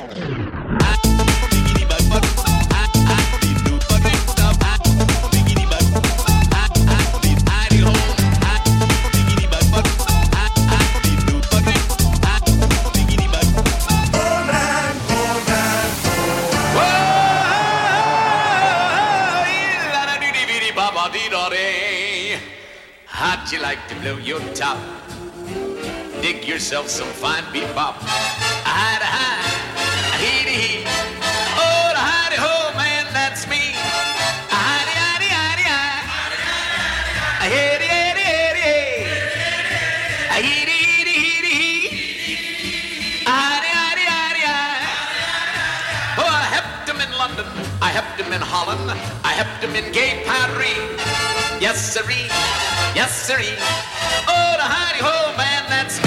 set. How'd you like to blow your top? Dig yourself some fine bebop. helped him in Holland. I helped him in gay Paris. Yes, sirree. Yes, sirree. Oh, the hidey ho, man, that's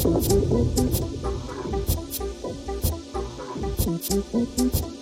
Thank you.